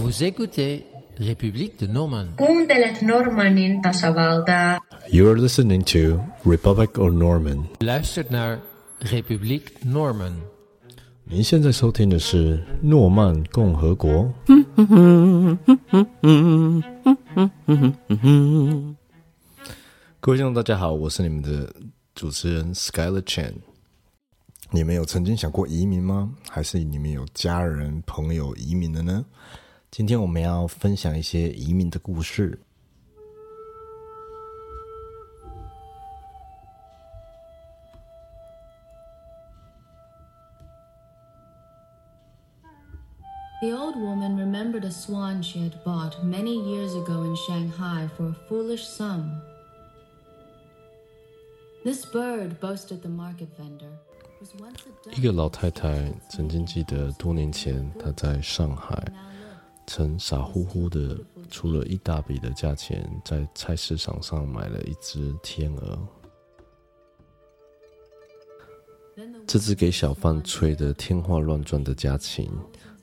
Vous écoutez République de Normandie. Kuuntelet Normannin tasavaltaa. You're listening to Republic of Norman. Luistert naar Republiek Norman. 您现在收听的是诺曼共和国。各位听众，大家好，我是你们的主持人 Skyler Chen。你们有曾经想过移民吗？还是你们有家人朋友移民的呢？ 今天我们要分享一些移民的故事。The old woman remembered a swan she had bought many years ago in Shanghai for a foolish sum. This bird, boasted the market vendor, was once a 一个老太太曾经记得多年前她在上海曾傻乎乎的出了一大笔的价钱，在菜市场上买了一只天鹅。这只给小贩吹得天花乱转的家禽，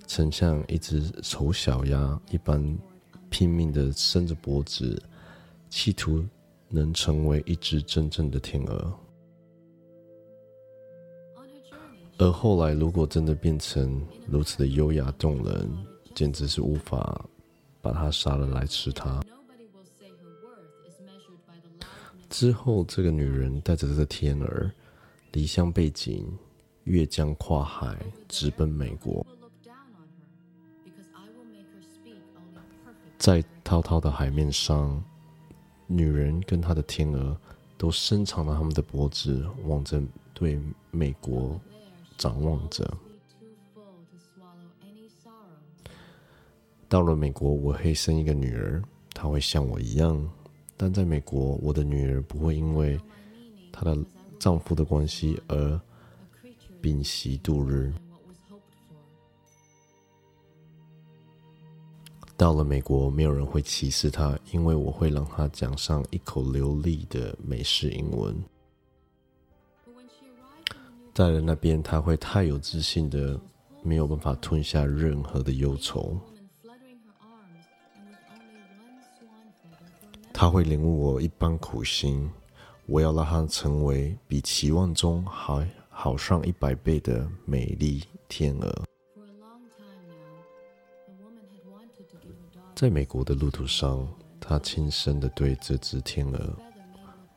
曾像一只丑小鸭一般拼命地伸着脖子，企图能成为一只真正的天鹅。而后来，如果真的变成如此的优雅动人，简直是无法把他杀了来吃他。之后这个女人带着她的天鹅离乡背井，越江跨海，直奔美国。在滔滔的海面上，女人跟她的天鹅都伸长了他们的脖子，望着对美国，张望着。到了美国，我会生一个女儿，她会像我一样。但在美国，我的女儿不会因为她的丈夫的关系而屏息度日。到了美国，没有人会歧视她，因为我会让她讲上一口流利的美式英文。在了那边，她会太有自信的，没有办法吞下任何的忧愁。他会领悟我一般苦心。我要让他成为比期望中还好上一百倍的美丽天鹅。在美国的路途上，他轻声的对这只天鹅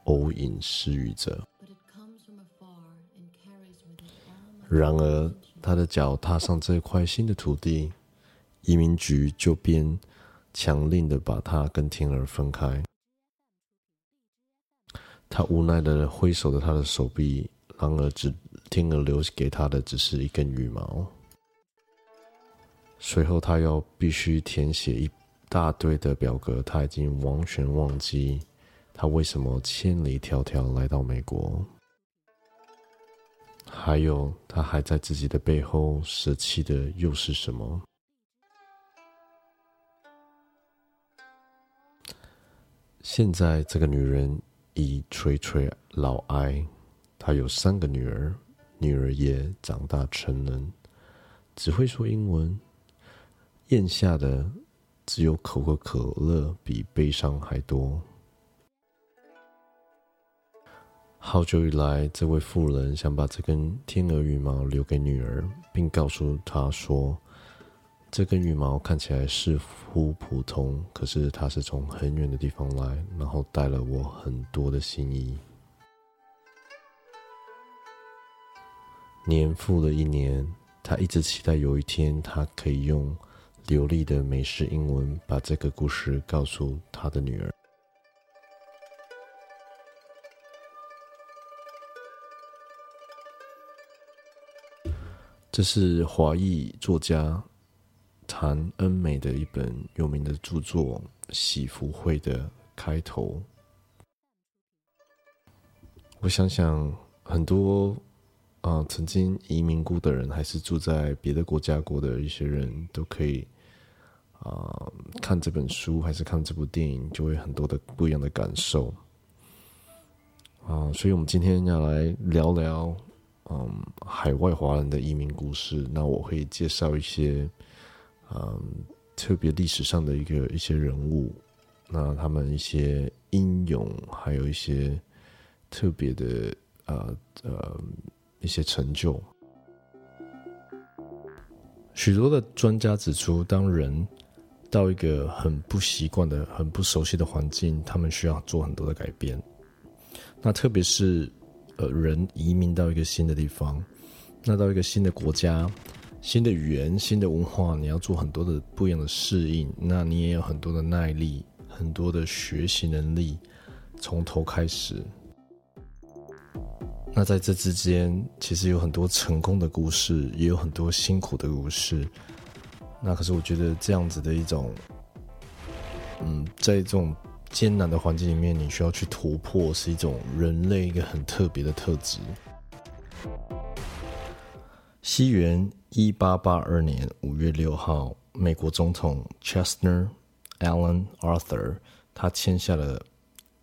偶隐私语着。然而，他的脚踏上这块新的土地，移民局就便强令的把他跟天鹅分开。他无奈的挥手着他的手臂，然而只天鹅留给他的只是一根羽毛。随后，他要必须填写一大堆的表格，他已经完全忘记他为什么千里迢迢来到美国。还有，他还在自己的背后舍弃的又是什么？现在这个女人已垂垂老哀，她有三个女儿，女儿也长大成人，只会说英文，咽下的只有口口可乐比悲伤还多。好久以来，这位妇人想把这根天鹅羽毛留给女儿，并告诉她说：“这根羽毛看起来似乎普通，可是它是从很远的地方来，然后带了我很多的心意。”年复了一年，他一直期待有一天，他可以用流利的美式英文把这个故事告诉他的女儿。这是华裔作家谭恩美的一本有名的著作《喜福会》的开头。我想想，很多啊、曾经移民过的人，还是住在别的国家过的一些人，都可以啊、看这本书，还是看这部电影，就会很多的不一样的感受啊、所以我们今天要来聊聊嗯，海外华人的移民故事，那我会介绍一些嗯特别历史上的一个一些人物，那他们一些英勇，还有一些特别的呃呃一些成就。许多的专家指出，当人到一个很不习惯的、很不熟悉的环境，他们需要做很多的改变。那特别是呃，人移民到一个新的地方，那到一个新的国家、新的语言、新的文化，你要做很多的不一样的适应。那你也有很多的耐力、很多的学习能力，从头开始。那在这之间，其实有很多成功的故事，也有很多辛苦的故事。那可是我觉得这样子的一种，嗯，在这种艰难的环境里面，你需要去突破，是一种人类一个很特别的特质。西元一八八二年五月六号，美国总统 Chester Alan Arthur 他签下了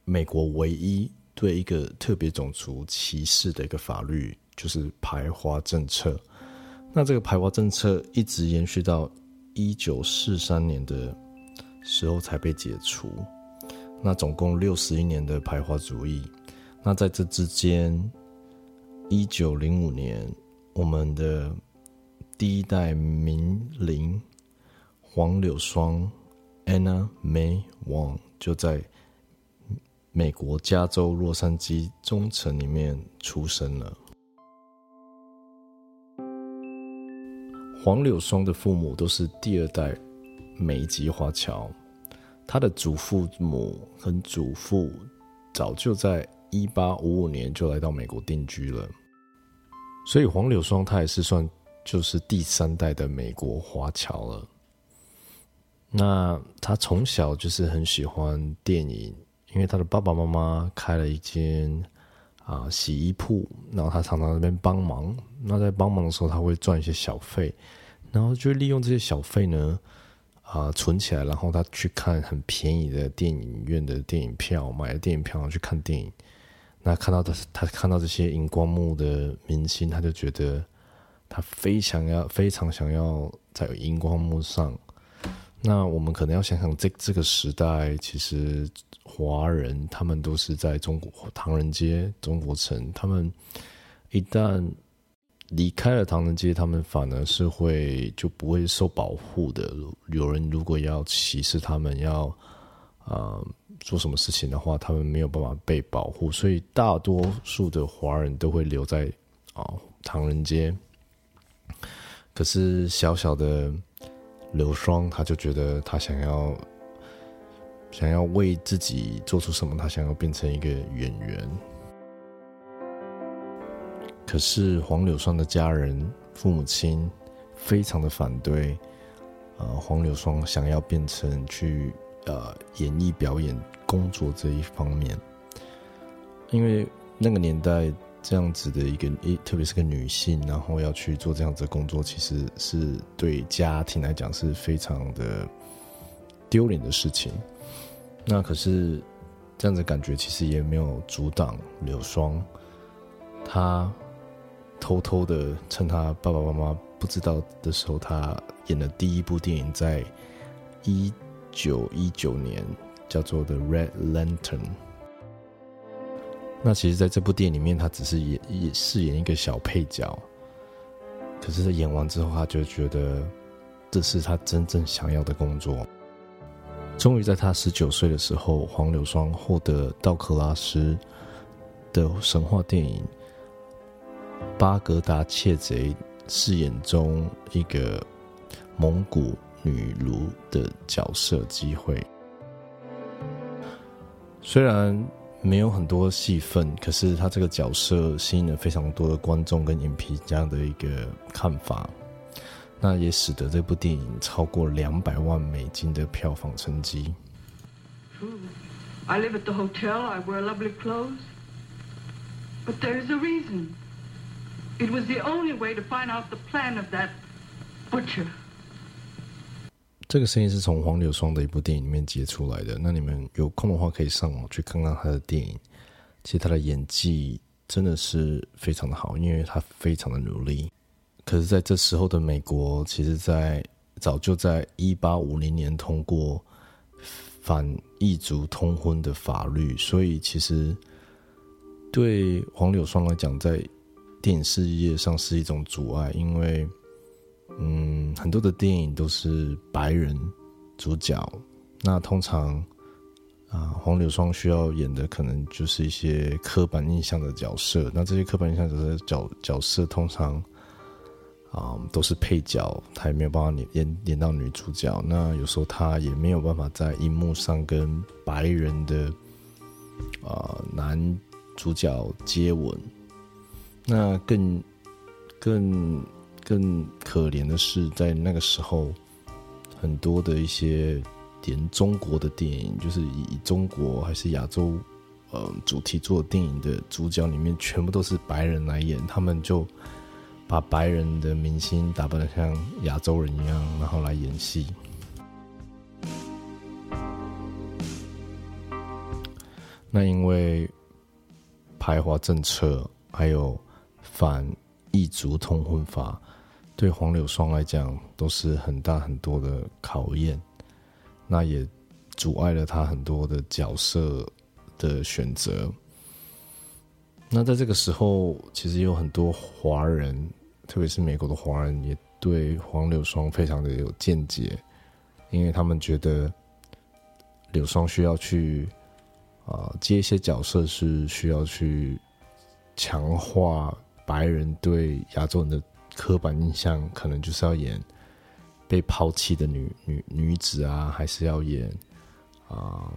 美国唯一。对一个特别种族歧视的一个法律，就是排华政策。那这个排华政策一直延续到一九四三年的时候才被解除。那总共六十一年的排华主义。那在这之间，一九零五年，我们的第一代名伶黄柳霜 Anna May Wong 就在。美国加州洛杉矶中城里面出生了。黄柳霜的父母都是第二代美籍华侨，他的祖父母和祖父早就在一八五五年就来到美国定居了，所以黄柳霜他也是算就是第三代的美国华侨了。那他从小就是很喜欢电影。因为他的爸爸妈妈开了一间啊洗衣铺，然后他常常那边帮忙。那在帮忙的时候，他会赚一些小费，然后就利用这些小费呢啊存起来，然后他去看很便宜的电影院的电影票，买了电影票然后去看电影。那看到的他看到这些荧光幕的明星，他就觉得他非常要非常想要在荧光幕上。那我们可能要想想，这这个时代其实。华人他们都是在中国唐人街、中国城，他们一旦离开了唐人街，他们反而是会就不会受保护的。有人如果要歧视他们，要啊做什么事情的话，他们没有办法被保护，所以大多数的华人都会留在啊唐人街。可是小小的刘双，他就觉得他想要。想要为自己做出什么，他想要变成一个演员。可是黄柳霜的家人、父母亲非常的反对，呃，黄柳霜想要变成去呃演艺表演工作这一方面，因为那个年代这样子的一个一，特别是个女性，然后要去做这样子的工作，其实是对家庭来讲是非常的丢脸的事情。那可是这样子感觉，其实也没有阻挡柳霜，他偷偷的趁他爸爸妈妈不知道的时候，他演的第一部电影，在一九一九年叫做《The Red Lantern》。那其实，在这部电影里面，他只是演演饰演一个小配角，可是他演完之后，他就觉得这是他真正想要的工作。终于在他十九岁的时候，黄柳霜获得道克拉斯的神话电影《巴格达窃贼》饰演中一个蒙古女奴的角色机会。虽然没有很多戏份，可是他这个角色吸引了非常多的观众跟影评家的一个看法。那也使得这部电影超过两百万美金的票房成绩。I live at the hotel. I wear lovely clothes. But there is a reason. It was the only way to find out the plan of that butcher. 这个声音是从黄柳霜的一部电影里面接出来的。那你们有空的话可以上网去看看他的电影。其实他的演技真的是非常的好，因为他非常的努力。可是，在这时候的美国，其实，在早就在一八五零年通过反异族通婚的法律，所以其实对黄柳霜来讲，在电影事业上是一种阻碍，因为嗯，很多的电影都是白人主角，那通常啊，黄柳霜需要演的可能就是一些刻板印象的角色，那这些刻板印象的角角色通常。啊，都是配角，他也没有办法演演演到女主角。那有时候他也没有办法在荧幕上跟白人的啊男主角接吻。那更更更可怜的是，在那个时候，很多的一些连中国的电影，就是以中国还是亚洲呃主题做电影的主角里面，全部都是白人来演，他们就。把白人的明星打扮的像亚洲人一样，然后来演戏。那因为排华政策，还有反异族通婚法，对黄柳霜来讲都是很大很多的考验。那也阻碍了他很多的角色的选择。那在这个时候，其实有很多华人。特别是美国的华人也对黄柳霜非常的有见解，因为他们觉得柳霜需要去啊接一些角色，是需要去强化白人对亚洲人的刻板印象，可能就是要演被抛弃的女女女子啊，还是要演啊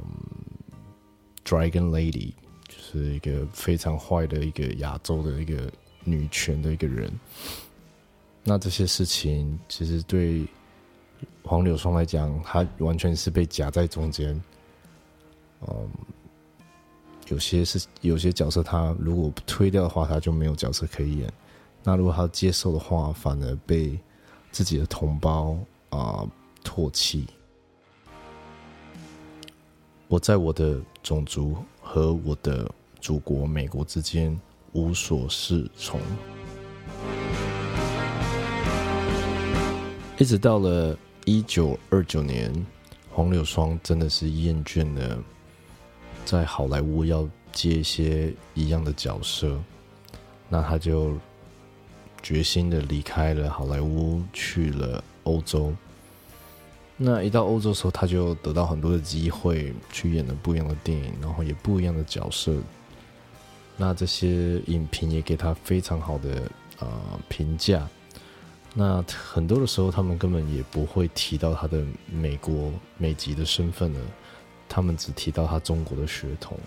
Dragon Lady，就是一个非常坏的一个亚洲的一个。女权的一个人，那这些事情其实对黄柳霜来讲，她完全是被夹在中间。嗯，有些是有些角色，他如果不推掉的话，他就没有角色可以演；那如果他接受的话，反而被自己的同胞啊唾弃。我在我的种族和我的祖国美国之间。无所适从，一直到了一九二九年，黄柳霜真的是厌倦了在好莱坞要接一些一样的角色，那他就决心的离开了好莱坞，去了欧洲。那一到欧洲的时候，他就得到很多的机会，去演了不一样的电影，然后也不一样的角色。那这些影评也给他非常好的呃评价。那很多的时候，他们根本也不会提到他的美国美籍的身份了，他们只提到他中国的血统。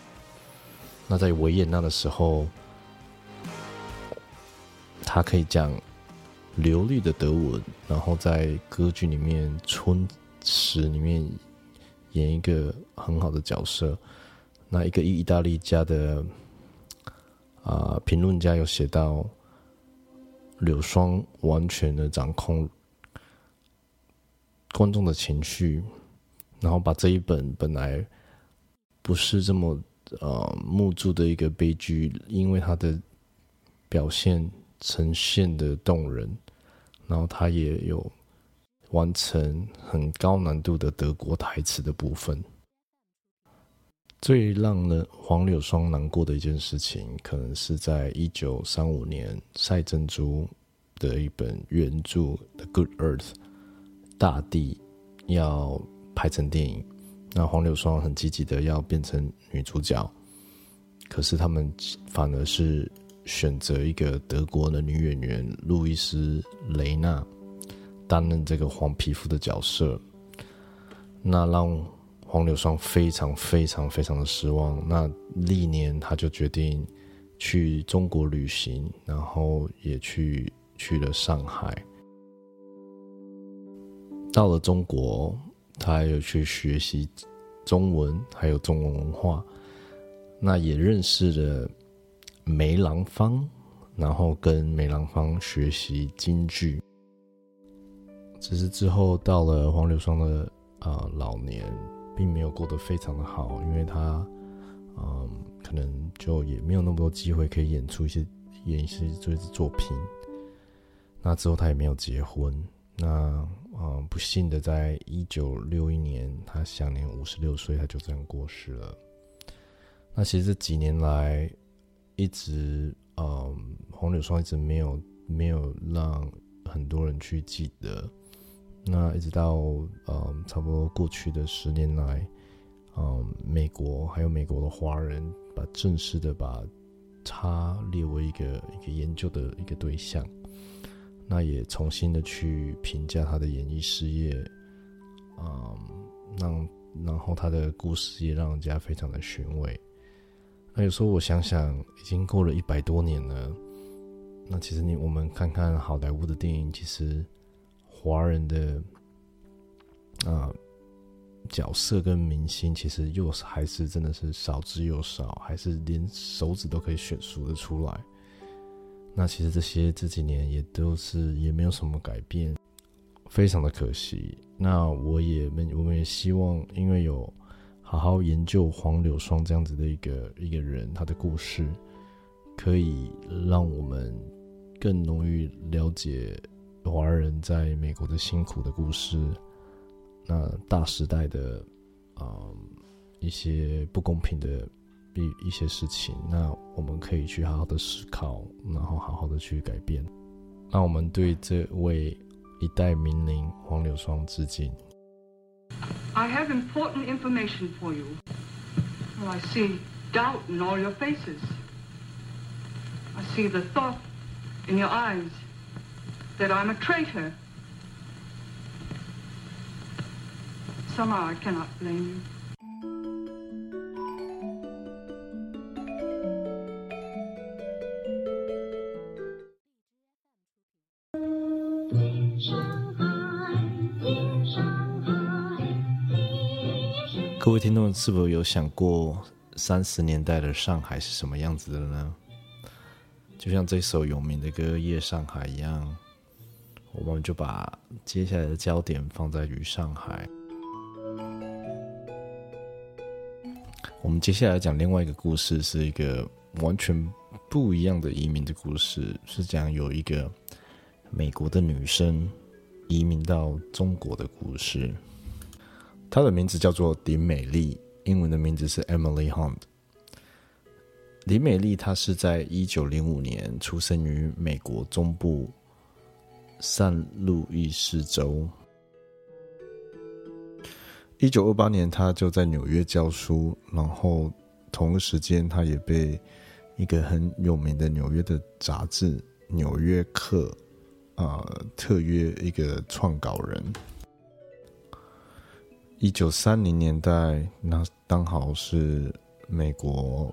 那在维也纳的时候，他可以讲流利的德文，然后在歌剧里面《春池》里面演一个很好的角色。那一个意大利家的。啊，评论家有写到，柳霜完全的掌控观众的情绪，然后把这一本本来不是这么呃木著的一个悲剧，因为他的表现呈现的动人，然后他也有完成很高难度的德国台词的部分。最让人黄柳霜难过的一件事情，可能是在一九三五年赛珍珠的一本原著《The Good Earth》大地要拍成电影，那黄柳霜很积极的要变成女主角，可是他们反而是选择一个德国的女演员路易斯雷娜担任这个黄皮肤的角色，那让。黄柳霜非常非常非常的失望，那历年他就决定去中国旅行，然后也去去了上海。到了中国，他还有去学习中文，还有中文文化，那也认识了梅兰芳，然后跟梅兰芳学习京剧。只是之后到了黄柳霜的啊老年。并没有过得非常的好，因为他，嗯，可能就也没有那么多机会可以演出一些演一些这些作品。那之后他也没有结婚，那嗯，不幸的，在一九六一年，他享年五十六岁，他就这样过世了。那其实这几年来，一直嗯，黄柳霜一直没有没有让很多人去记得。那一直到嗯，差不多过去的十年来，嗯，美国还有美国的华人，把正式的把他列为一个一个研究的一个对象。那也重新的去评价他的演艺事业，嗯，让然后他的故事也让人家非常的寻味。那有时候我想想，已经过了一百多年了。那其实你我们看看好莱坞的电影，其实华人的啊角色跟明星，其实又还是真的是少之又少，还是连手指都可以选数的出来。那其实这些这几年也都是也没有什么改变，非常的可惜。那我也们我们也希望，因为有好好研究黄柳霜这样子的一个一个人，他的故事，可以让我们更容易了解华人在美国的辛苦的故事，那大时代的啊一些不公平的。一一些事情，那我们可以去好好的思考，然后好好的去改变。那我们对这位一代名伶黄柳霜致敬。I have important information for you. Oh, I see doubt in all your faces. I see the thought in your eyes that I'm a traitor. Somehow I cannot blame you. 各位听众，是否有想过三十年代的上海是什么样子的呢？就像这首有名的歌《夜上海》一样，我们就把接下来的焦点放在于上海。我们接下来讲另外一个故事，是一个完全不一样的移民的故事，是讲有一个美国的女生移民到中国的故事。她的名字叫做林美丽，英文的名字是 Emily Hunt。林美丽她是在一九零五年出生于美国中部圣路易斯州。一九二八年，她就在纽约教书，然后同一时间，她也被一个很有名的纽约的杂志《纽约客》啊特约一个创稿人。一九三零年代，那刚好是美国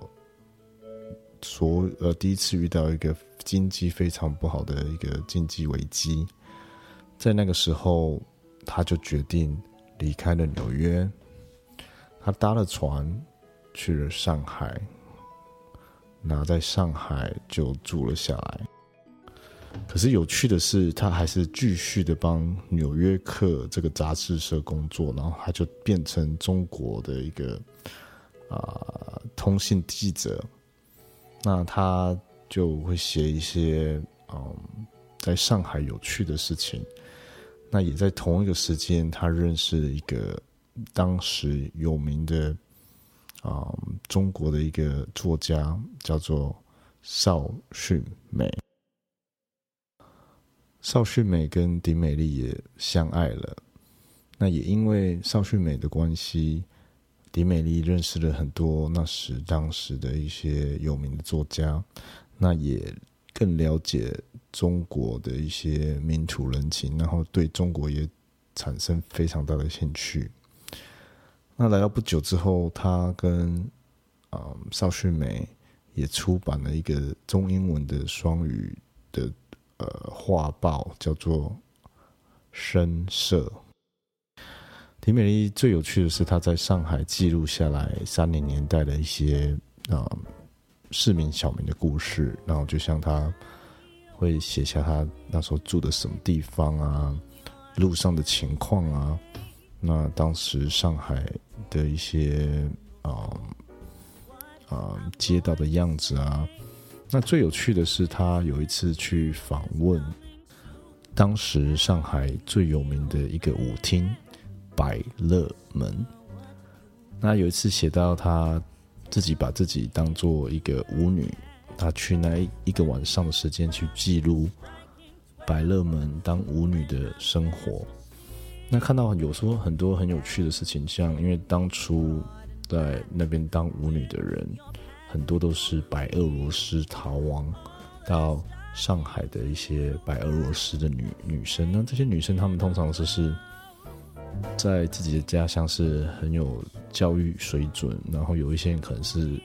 所呃第一次遇到一个经济非常不好的一个经济危机，在那个时候，他就决定离开了纽约，他搭了船去了上海，那在上海就住了下来。可是有趣的是，他还是继续的帮《纽约客》这个杂志社工作，然后他就变成中国的一个啊通信记者。那他就会写一些嗯在上海有趣的事情。那也在同一个时间，他认识了一个当时有名的啊中国的一个作家，叫做邵迅美。邵迅美跟丁美丽也相爱了，那也因为邵迅美的关系，丁美丽认识了很多那时当时的一些有名的作家，那也更了解中国的一些民土人情，然后对中国也产生非常大的兴趣。那来到不久之后，他跟啊邵迅美也出版了一个中英文的双语的。呃，画报叫做《深色》。田美丽最有趣的是，她在上海记录下来三零年代的一些啊市民小民的故事，然后就像她会写下她那时候住的什么地方啊，路上的情况啊，那当时上海的一些啊啊街道的样子啊。那最有趣的是，他有一次去访问当时上海最有名的一个舞厅——百乐门。那有一次写到他自己把自己当做一个舞女，他去那一个晚上的时间去记录百乐门当舞女的生活。那看到有说很多很有趣的事情，像因为当初在那边当舞女的人，很多都是白俄罗斯逃亡到上海的一些白俄罗斯的女女生。那这些女生她们通常都是在自己的家乡是很有教育水准，然后有一些人可能是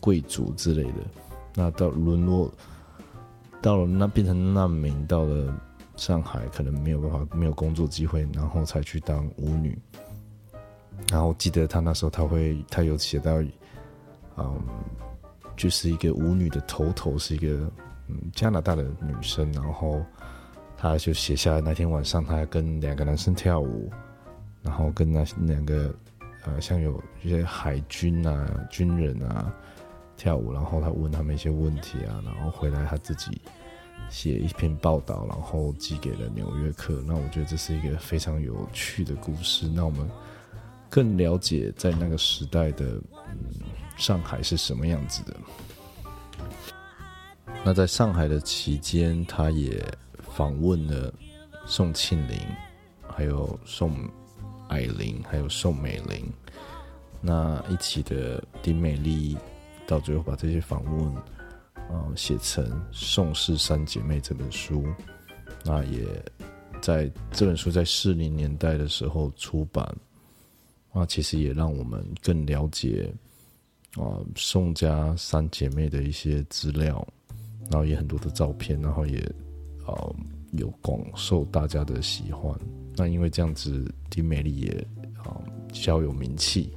贵族之类的。那到沦落到了那变成难民，到了。上海可能没有办法，没有工作机会，然后才去当舞女。然后记得他那时候，他会他有写到，嗯，就是一个舞女的头头是一个嗯加拿大的女生，然后她就写下来那天晚上她跟两个男生跳舞，然后跟那两个呃像有一些海军啊军人啊跳舞，然后他问他们一些问题啊，然后回来他自己。写一篇报道，然后寄给了《纽约客》。那我觉得这是一个非常有趣的故事。那我们更了解在那个时代的嗯上海是什么样子的。那在上海的期间，他也访问了宋庆龄，还有宋霭龄，还有宋美龄。那一起的丁美丽，到最后把这些访问。啊，写成《宋氏三姐妹》这本书，那也在这本书在四零年代的时候出版，那，其实也让我们更了解啊宋家三姐妹的一些资料，然后也很多的照片，然后也啊有广受大家的喜欢。那因为这样子，丁美丽也啊小有名气，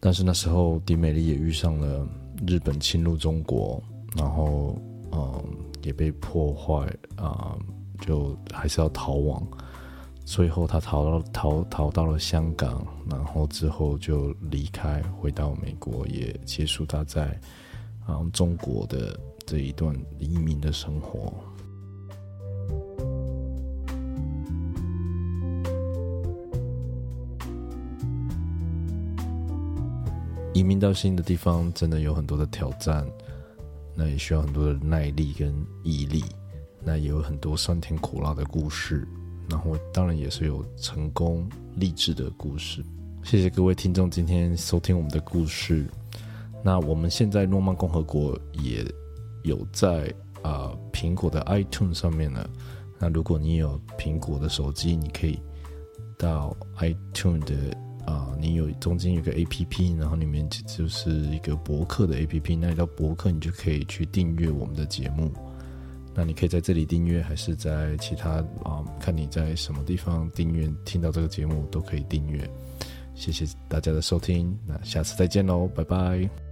但是那时候丁美丽也遇上了日本侵入中国。然后，嗯，也被破坏啊，就还是要逃亡。最后，他逃到逃逃到了香港，然后之后就离开，回到美国，也结束他在啊中国的这一段移民的生活。移民到新的地方，真的有很多的挑战。那也需要很多的耐力跟毅力，那也有很多酸甜苦辣的故事，然后当然也是有成功励志的故事。谢谢各位听众今天收听我们的故事。那我们现在诺曼共和国也有在啊苹果的 iTunes 上面呢。那如果你有苹果的手机，你可以到 iTunes 的。啊，你有中间有个 A P P，然后里面就是一个博客的 A P P，那你到博客你就可以去订阅我们的节目。那你可以在这里订阅，还是在其他啊？看你在什么地方订阅，听到这个节目都可以订阅。谢谢大家的收听，那下次再见喽，拜拜。